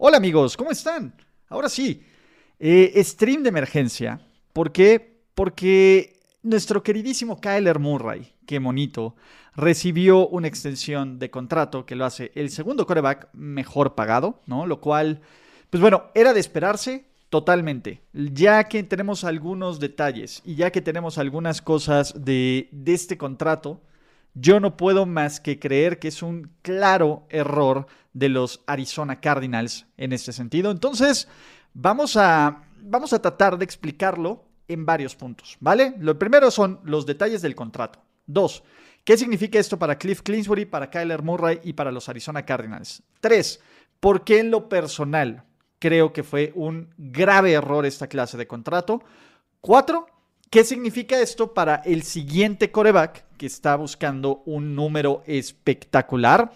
Hola amigos, ¿cómo están? Ahora sí, eh, stream de emergencia. ¿Por qué? Porque nuestro queridísimo Kyler Murray, qué bonito, recibió una extensión de contrato que lo hace el segundo coreback mejor pagado, ¿no? Lo cual, pues bueno, era de esperarse totalmente. Ya que tenemos algunos detalles y ya que tenemos algunas cosas de, de este contrato, yo no puedo más que creer que es un claro error de los Arizona Cardinals en este sentido. Entonces, vamos a, vamos a tratar de explicarlo en varios puntos, ¿vale? Lo primero son los detalles del contrato. Dos, ¿qué significa esto para Cliff Clinsbury, para Kyler Murray y para los Arizona Cardinals? Tres, ¿por qué en lo personal creo que fue un grave error esta clase de contrato? Cuatro, ¿Qué significa esto para el siguiente coreback que está buscando un número espectacular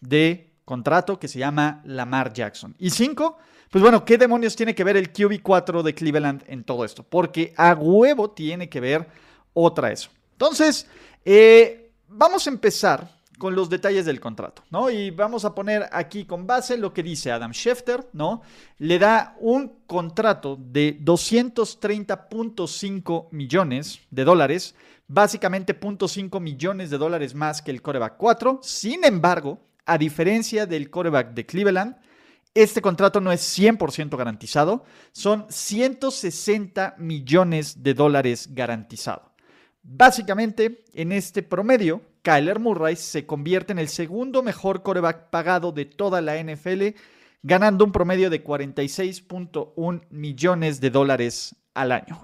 de contrato que se llama Lamar Jackson? Y cinco, pues bueno, ¿qué demonios tiene que ver el QB4 de Cleveland en todo esto? Porque a huevo tiene que ver otra eso. Entonces, eh, vamos a empezar con los detalles del contrato, ¿no? Y vamos a poner aquí con base lo que dice Adam Schefter, ¿no? Le da un contrato de 230.5 millones de dólares, básicamente 0.5 millones de dólares más que el coreback 4. Sin embargo, a diferencia del coreback de Cleveland, este contrato no es 100% garantizado, son 160 millones de dólares garantizado. Básicamente, en este promedio, Kyler Murray se convierte en el segundo mejor coreback pagado de toda la NFL, ganando un promedio de 46.1 millones de dólares al año.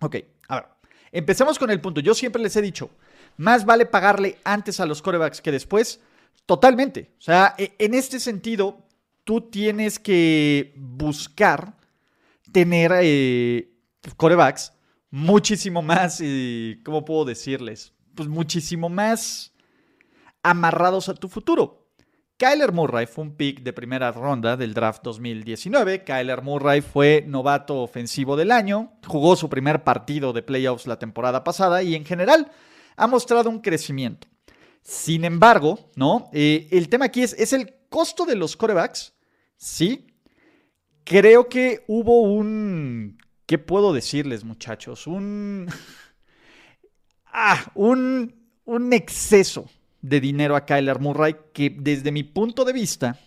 Ok, a ver, empecemos con el punto. Yo siempre les he dicho, más vale pagarle antes a los corebacks que después. Totalmente. O sea, e, en este sentido, tú tienes que buscar tener eh, corebacks muchísimo más, y ¿cómo puedo decirles? Pues muchísimo más amarrados a tu futuro. Kyler Murray fue un pick de primera ronda del draft 2019. Kyler Murray fue novato ofensivo del año, jugó su primer partido de playoffs la temporada pasada y en general ha mostrado un crecimiento. Sin embargo, ¿no? Eh, el tema aquí es, ¿es el costo de los corebacks? Sí. Creo que hubo un ¿Qué puedo decirles, muchachos? Un. ah, un, exceso de dinero a Kyler Murray que, desde mi punto de vista,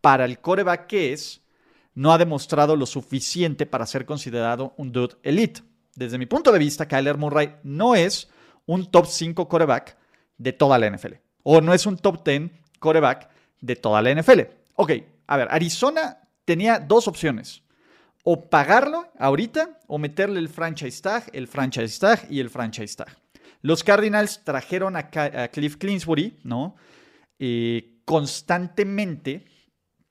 para el coreback que es, no ha demostrado lo suficiente para ser considerado un dude elite. Desde mi punto de vista, Kyler Murray no es un top 5 coreback de toda la NFL. O no es un top 10 coreback de toda la NFL. Ok, a ver, Arizona tenía dos opciones o pagarlo ahorita o meterle el franchise tag, el franchise tag y el franchise tag. Los Cardinals trajeron a, Cliff Clinsbury, ¿no? Eh, constantemente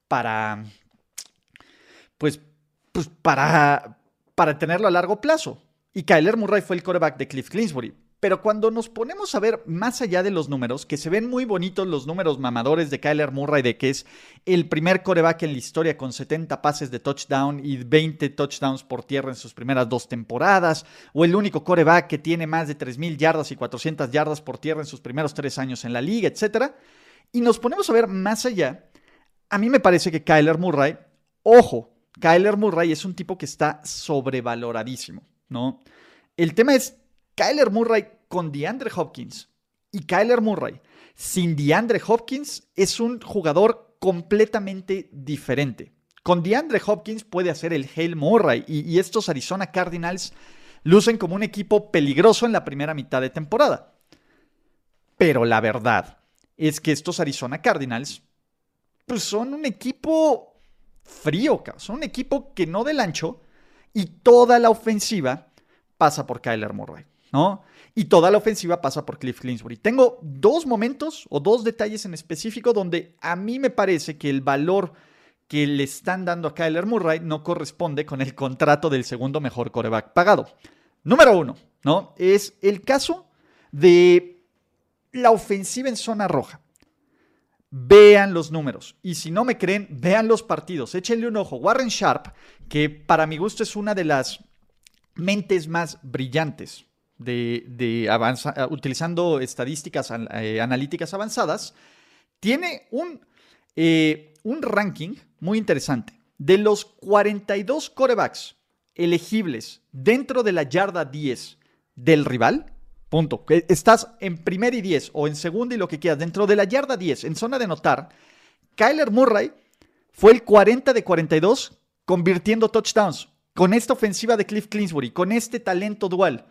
para, pues, pues para, para tenerlo a largo plazo. Y Kyler Murray fue el quarterback de Cliff Clinsbury. Pero cuando nos ponemos a ver más allá de los números, que se ven muy bonitos los números mamadores de Kyler Murray, de que es el primer coreback en la historia con 70 pases de touchdown y 20 touchdowns por tierra en sus primeras dos temporadas, o el único coreback que tiene más de 3.000 yardas y 400 yardas por tierra en sus primeros tres años en la liga, etc. Y nos ponemos a ver más allá, a mí me parece que Kyler Murray, ojo, Kyler Murray es un tipo que está sobrevaloradísimo, ¿no? El tema es Kyler Murray con DeAndre Hopkins y Kyler Murray sin DeAndre Hopkins es un jugador completamente diferente. Con DeAndre Hopkins puede hacer el Hale Murray y, estos Arizona Cardinals lucen como un equipo peligroso en la primera mitad de temporada. Pero la verdad es que estos Arizona Cardinals pues son un equipo frío, son un equipo que no del ancho y toda la ofensiva pasa por Kyler Murray. ¿No? Y toda la ofensiva pasa por Cliff Clinsbury. Tengo dos momentos o dos detalles en específico donde a mí me parece que el valor que le están dando a Kyler Murray no corresponde con el contrato del segundo mejor coreback pagado. Número uno, ¿no? Es el caso de la ofensiva en zona roja. Vean los números. Y si no me creen, vean los partidos. Échenle un ojo. Warren Sharp, que para mi gusto es una de las mentes más brillantes de, utilizando estadísticas eh, analíticas avanzadas, tiene un, eh, un ranking muy interesante. De los 42 corebacks elegibles dentro de la yarda 10 del rival, punto. Estás en primer y 10 o en segundo y lo que quieras, dentro de la yarda 10, en zona de notar, Kyler Murray fue el 40 de 42 convirtiendo touchdowns con esta ofensiva de Cliff Clinsbury, con este talento dual.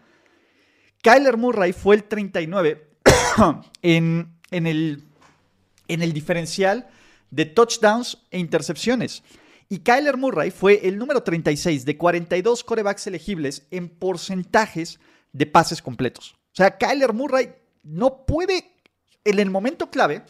Kyler Murray fue el 39 en, en, el, en el diferencial de touchdowns e intercepciones. Y Kyler Murray fue el número 36 de 42 corebacks elegibles en porcentajes de pases completos. O sea, Kyler Murray no puede, en el momento clave,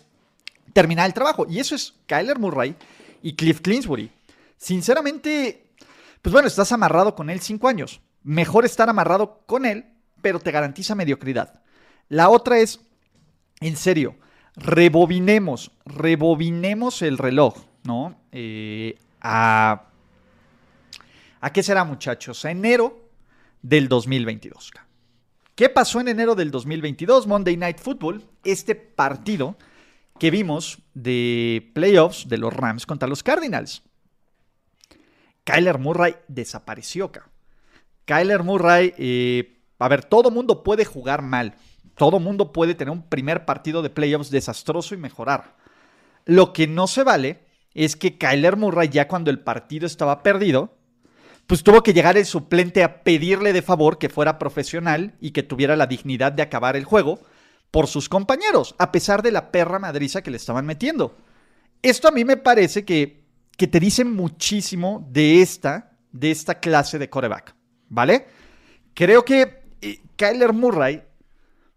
terminar el trabajo. Y eso es Kyler Murray y Cliff Clinsbury. Sinceramente, pues bueno, estás amarrado con él cinco años. Mejor estar amarrado con él, pero te garantiza mediocridad. La otra es, en serio, rebobinemos, rebobinemos el reloj, ¿no? Eh, a, ¿A qué será, muchachos? A enero del 2022. ¿Qué pasó en enero del 2022? Monday Night Football, este partido que vimos de playoffs de los Rams contra los Cardinals. Kyler Murray desapareció. Kyler Murray, eh, a ver, todo mundo puede jugar mal. Todo mundo puede tener un primer partido de playoffs desastroso y mejorar. Lo que no se vale es que Kyler Murray ya cuando el partido estaba perdido, pues tuvo que llegar el suplente a pedirle de favor que fuera profesional y que tuviera la dignidad de acabar el juego por sus compañeros, a pesar de la perra madriza que le estaban metiendo. Esto a mí me parece que, que te dice muchísimo de esta, de esta clase de coreback, ¿vale? Creo que eh, Kyler Murray,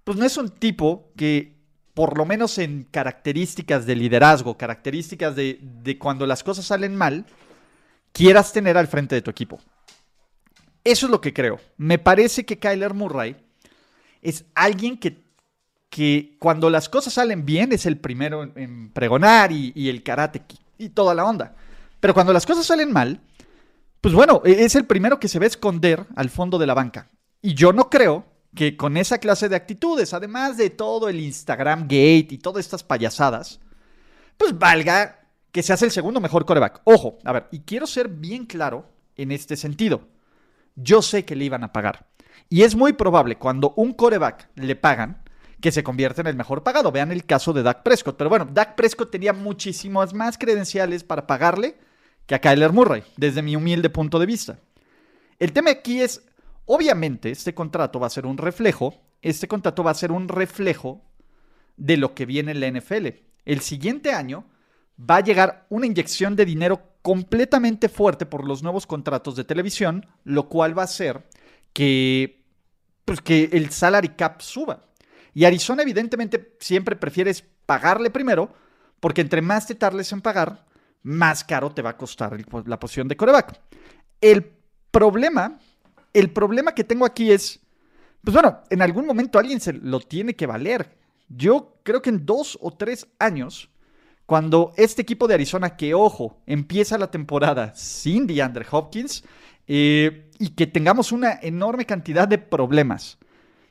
pues no es un tipo que por lo menos en características de liderazgo, características de, cuando las cosas salen mal, quieras tener al frente de tu equipo. Eso es lo que creo. Me parece que Kyler Murray es alguien que, que cuando las cosas salen bien es el primero en, pregonar y, y, el karate y toda la onda. Pero cuando las cosas salen mal, pues bueno, e, es el primero que se ve esconder al fondo de la banca. Y yo no creo que con esa clase de actitudes, además de todo el Instagram Gate y todas estas payasadas, pues valga que se hace el segundo mejor coreback. Ojo, a ver, y quiero ser bien claro en este sentido. Yo sé que le iban a pagar. Y es muy probable cuando un coreback le pagan que se convierta en el mejor pagado. Vean el caso de Dak Prescott. Pero bueno, Dak Prescott tenía muchísimas más credenciales para pagarle que a Kyler Murray, desde mi humilde punto de vista. El tema aquí es Obviamente, este contrato va a ser un reflejo, este contrato va a ser un reflejo de lo que viene en la NFL. El siguiente año va a llegar una inyección de dinero completamente fuerte por los nuevos contratos de televisión, lo cual va a hacer que, pues, que el salary cap suba. Y Arizona evidentemente siempre prefieres pagarle primero, porque entre más te tardes en pagar, más caro te va a costar la posición de coreback. El problema el problema que tengo aquí es, pues bueno, en algún momento alguien se lo tiene que valer. Yo creo que en dos o tres años, cuando este equipo de Arizona, que ojo, empieza la temporada sin DeAndre Hopkins, eh, y que tengamos una enorme cantidad de problemas,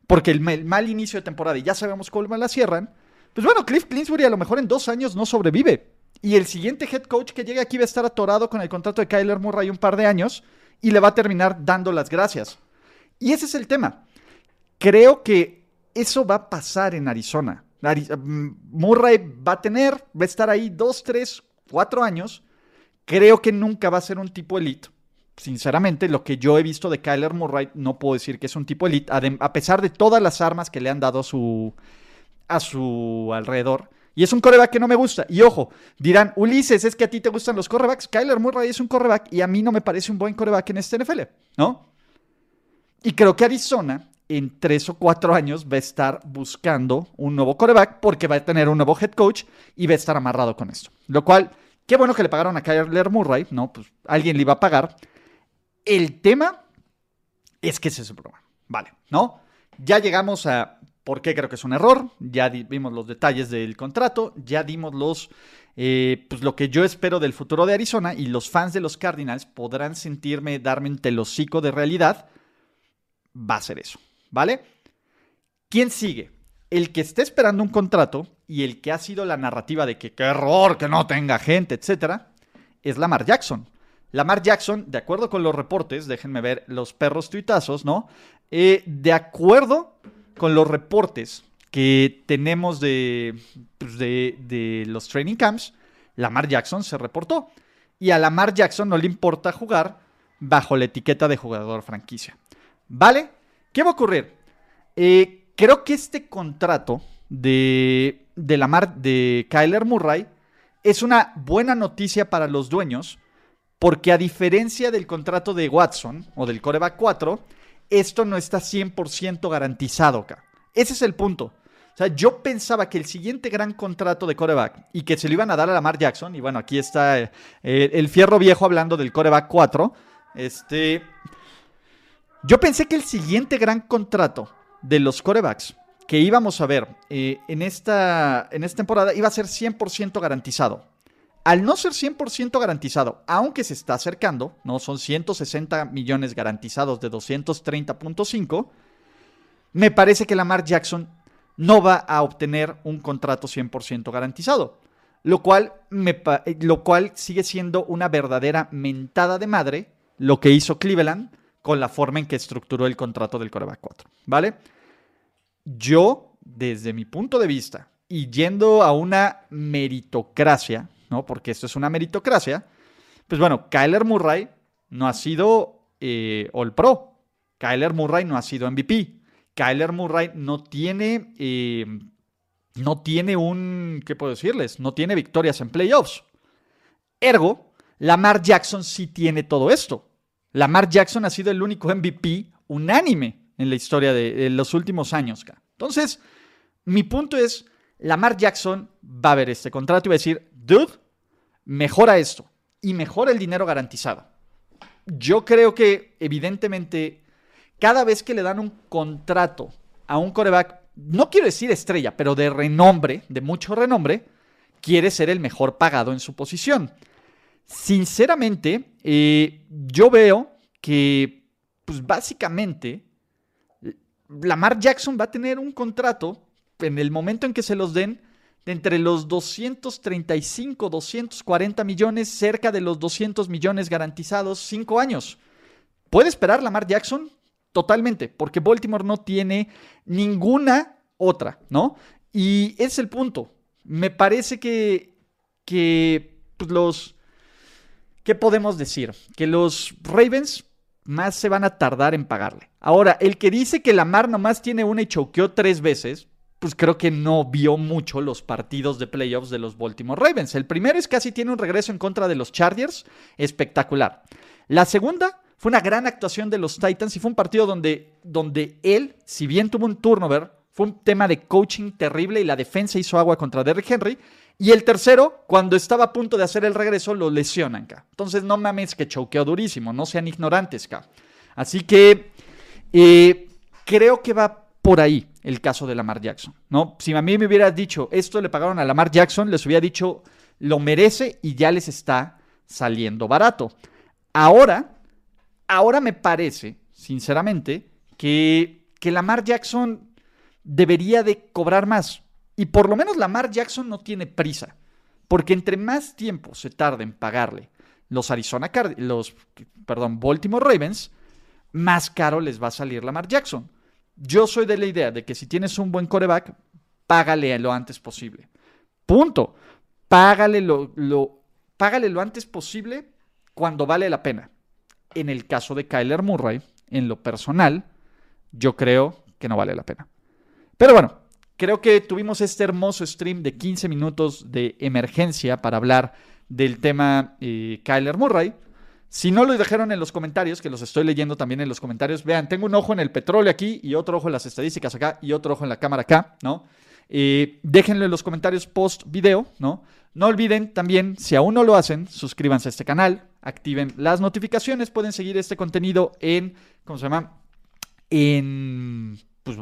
porque el mal, inicio de temporada y ya sabemos cómo la cierran, pues bueno, Cliff Clinsbury a lo mejor en dos años no sobrevive. Y el siguiente head coach que llegue aquí va a estar atorado con el contrato de Kyler Murray un par de años y le va a terminar dando las gracias. Y ese es el tema. Creo que eso va a pasar en Arizona. Mm, Murray va a tener, va a estar ahí dos, tres, cuatro años. Creo que nunca va a ser un tipo elite. Sinceramente, lo que yo he visto de Kyler Murray, no puedo decir que es un tipo elite, a pesar de todas las armas que le han dado su, a su alrededor. Y es un coreback que no me gusta. Y ojo, dirán, Ulises, es que a ti te gustan los corebacks. Kyler Murray es un coreback y a mí no me parece un buen coreback en este NFL, ¿no? Y creo que Arizona en tres o cuatro años va a estar buscando un nuevo coreback porque va a tener un nuevo head coach y va a estar amarrado con esto. Lo cual, qué bueno que le pagaron a Kyler Murray, ¿no? Pues alguien le iba a pagar. El tema es que ese es el problema. Vale, ¿no? Ya llegamos a por qué creo que es un error, ya vimos los detalles del contrato, ya dimos los, eh, pues lo que yo espero del futuro de Arizona y los fans de los Cardinals podrán sentirme, darme un telocico de realidad, va a ser eso, ¿vale? ¿Quién sigue? El que esté esperando un contrato y el que ha sido la narrativa de que qué error, que no tenga gente, etcétera, es Lamar Jackson. Lamar Jackson, de acuerdo con los reportes, déjenme ver los perros tuitazos, ¿no? Eh, de acuerdo con los reportes que tenemos pues, de, los training camps, Lamar Jackson se reportó. Y a Lamar Jackson no le importa jugar bajo la etiqueta de jugador franquicia. ¿Vale? ¿Qué va a ocurrir? Eh, creo que este contrato de, de Lamar, de Kyler Murray, es una buena noticia para los dueños, porque a diferencia del contrato de Watson o del Coreback 4, esto no está 100% garantizado acá. Ese es el punto. O sea, yo pensaba que el siguiente gran contrato de coreback y que se lo iban a dar a Lamar Jackson, y bueno, aquí está eh, el fierro viejo hablando del coreback 4. Este. Yo pensé que el siguiente gran contrato de los corebacks que íbamos a ver eh, en, esta, en esta temporada iba a ser 100% garantizado. Al no ser 100% garantizado, aunque se está acercando, no son 160 millones garantizados de 230.5, me parece que Lamar Jackson no va a obtener un contrato 100% garantizado, lo cual, me, lo cual sigue siendo una verdadera mentada de madre lo que hizo Cleveland con la forma en que estructuró el contrato del coreback 4, ¿vale? Yo, desde mi punto de vista, y yendo a una meritocracia, ¿no? Porque esto es una meritocracia. Pues bueno, Kyler Murray no ha sido eh, All Pro. Kyler Murray no ha sido MVP. Kyler Murray no tiene, eh, no tiene un, ¿qué puedo decirles? No tiene victorias en playoffs. Ergo, Lamar Jackson sí tiene todo esto. Lamar Jackson ha sido el único MVP unánime en la historia de, de los últimos años. Entonces, mi punto es, Lamar Jackson va a ver este contrato y va a decir, dude, mejora esto y mejora el dinero garantizado. Yo creo que evidentemente cada vez que le dan un contrato a un coreback, no quiero decir estrella, pero de renombre, de mucho renombre, quiere ser el mejor pagado en su posición. Sinceramente, eh, yo veo que, pues básicamente, Lamar Jackson va a tener un contrato en el momento en que se los den de entre los 235, 240 millones, cerca de los 200 millones garantizados, cinco años. ¿Puede esperar Lamar Jackson? Totalmente, porque Baltimore no tiene ninguna otra, ¿no? Y es el punto. Me parece que, que pues, los... ¿Qué podemos decir? Que los Ravens más se van a tardar en pagarle. Ahora, el que dice que Lamar nomás tiene una y choqueó tres veces, pues creo que no vio mucho los partidos de playoffs de los Baltimore Ravens. El primero es casi tiene un regreso en contra de los Chargers, espectacular. La segunda fue una gran actuación de los Titans y fue un partido donde, donde él, si bien tuvo un turnover, fue un tema de coaching terrible y la defensa hizo agua contra Derrick Henry. Y el tercero, cuando estaba a punto de hacer el regreso, lo lesionan, acá. Entonces, no mames que choqueó durísimo, no sean ignorantes, acá. Así que eh, creo que va por ahí el caso de Lamar Jackson, ¿no? Si a mí me hubieras dicho, esto le pagaron a Lamar Jackson, les hubiera dicho, lo merece y ya les está saliendo barato. Ahora, ahora me parece, sinceramente, que, que Lamar Jackson debería de cobrar más. Y por lo menos Lamar Jackson no tiene prisa, porque entre más tiempo se tarde en pagarle los Arizona Card los, perdón, Baltimore Ravens, más caro les va a salir Lamar Jackson. Yo soy de la idea de que si tienes un buen coreback, págale lo antes posible. Punto. Págale lo, págale lo antes posible cuando vale la pena. En el caso de Kyler Murray, en lo personal, yo creo que no vale la pena. Pero bueno, creo que tuvimos este hermoso stream de 15 minutos de emergencia para hablar del tema eh, Kyler Murray. Si no lo dejaron en los comentarios, que los estoy leyendo también en los comentarios, vean, tengo un ojo en el petróleo aquí y otro ojo en las estadísticas acá y otro ojo en la cámara acá, ¿no? Eh, déjenlo en los comentarios post video, ¿no? No olviden también, si aún no lo hacen, suscríbanse a este canal, activen las notificaciones, pueden seguir este contenido en, ¿cómo se llama? En, pues,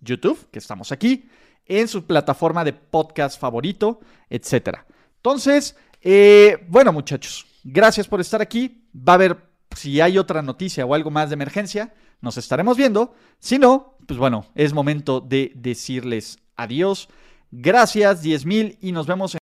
YouTube, que estamos aquí, en su plataforma de podcast favorito, etc. Entonces, eh, bueno muchachos, Gracias por estar aquí. Va a haber, si hay otra noticia o algo más de emergencia, nos estaremos viendo. Si no, pues bueno, es momento de decirles adiós. Gracias, 10.000 y nos vemos en